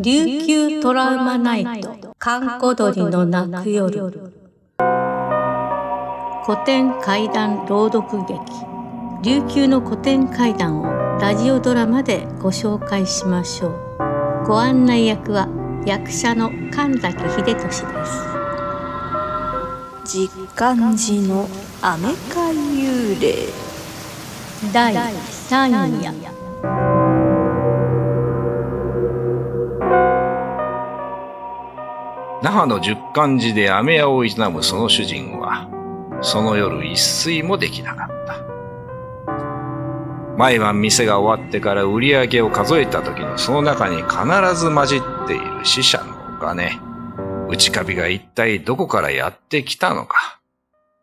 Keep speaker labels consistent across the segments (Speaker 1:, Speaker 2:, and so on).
Speaker 1: 琉球トラウマナイト、観光鳥の泣く夜。古典怪談朗読劇、琉球の古典怪談をラジオドラマでご紹介しましょう。ご案内役は役者の神崎秀俊です。
Speaker 2: 実感寺のアメカ幽霊
Speaker 1: 第3夜。
Speaker 3: 那覇の十漢寺で飴屋を営むその主人は、その夜一睡もできなかった。毎晩店が終わってから売り上げを数えた時のその中に必ず混じっている死者のお金、内カビが一体どこからやってきたのか、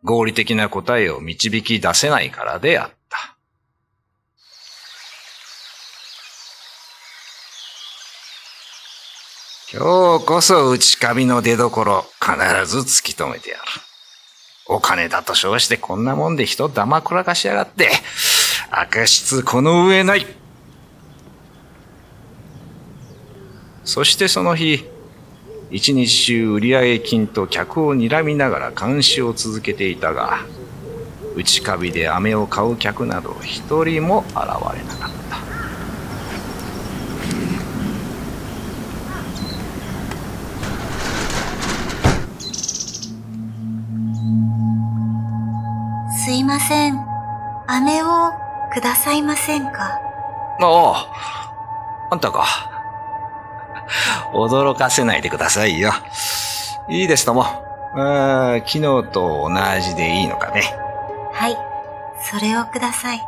Speaker 3: 合理的な答えを導き出せないからであった。今日こそ内カビの出所、必ず突き止めてやる。お金だと称してこんなもんで人騙くらかしやがって、悪質この上ない。そしてその日、一日中売上金と客を睨みながら監視を続けていたが、内カビで飴を買う客など一人も現れなかった。
Speaker 2: すいません。飴をくださいませんか？
Speaker 3: ああ、あんたか。驚かせないでくださいよ。いいですとも。あ昨日と同じでいいのかね。
Speaker 2: はい。それをください。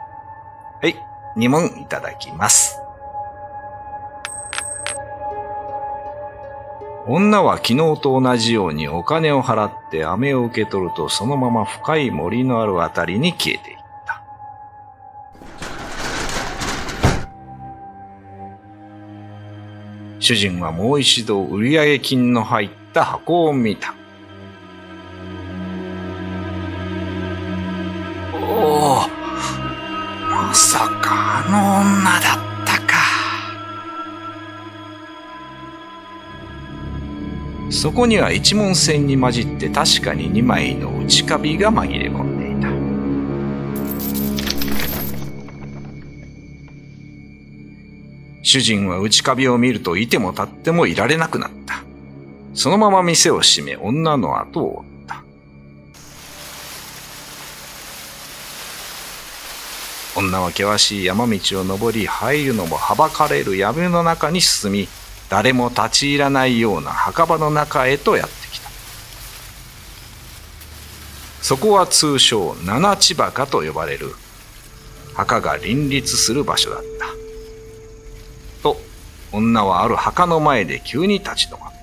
Speaker 3: はい。2問いただきます。女は昨日と同じようにお金を払って飴を受け取るとそのまま深い森のあるあたりに消えていった。主人はもう一度売上金の入った箱を見た。おお、まさかあの女だそこには一文線に混じって確かに2枚の内カビが紛れ込んでいた。主人は内カビを見るといても立ってもいられなくなった。そのまま店を閉め女の後を追った。女は険しい山道を登り入るのもはばかれる闇の中に進み誰も立ち入らないような墓場の中へとやってきた。そこは通称七千墓と呼ばれる墓が林立する場所だった。と女はある墓の前で急に立ち止まった。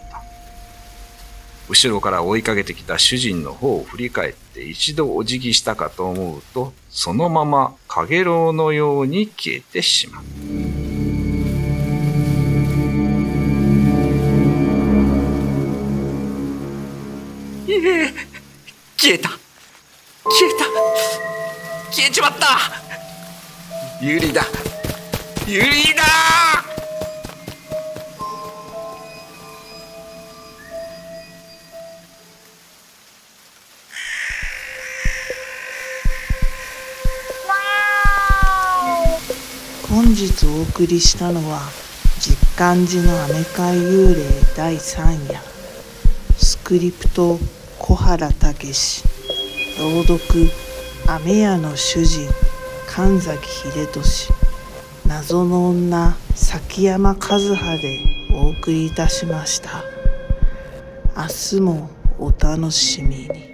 Speaker 3: 後ろから追いかけてきた主人の方を振り返って一度お辞儀したかと思うとそのまま陽炎のように消えてしまった。え 消えた。消えた。消えちまった。ユリだ。ユリだ。
Speaker 4: 本日お送りしたのは実感寺のアメカイ幽霊第3夜。クリプト小原武史朗読雨屋の主人神崎秀俊謎の女崎山和葉でお送りいたしました。明日もお楽しみに。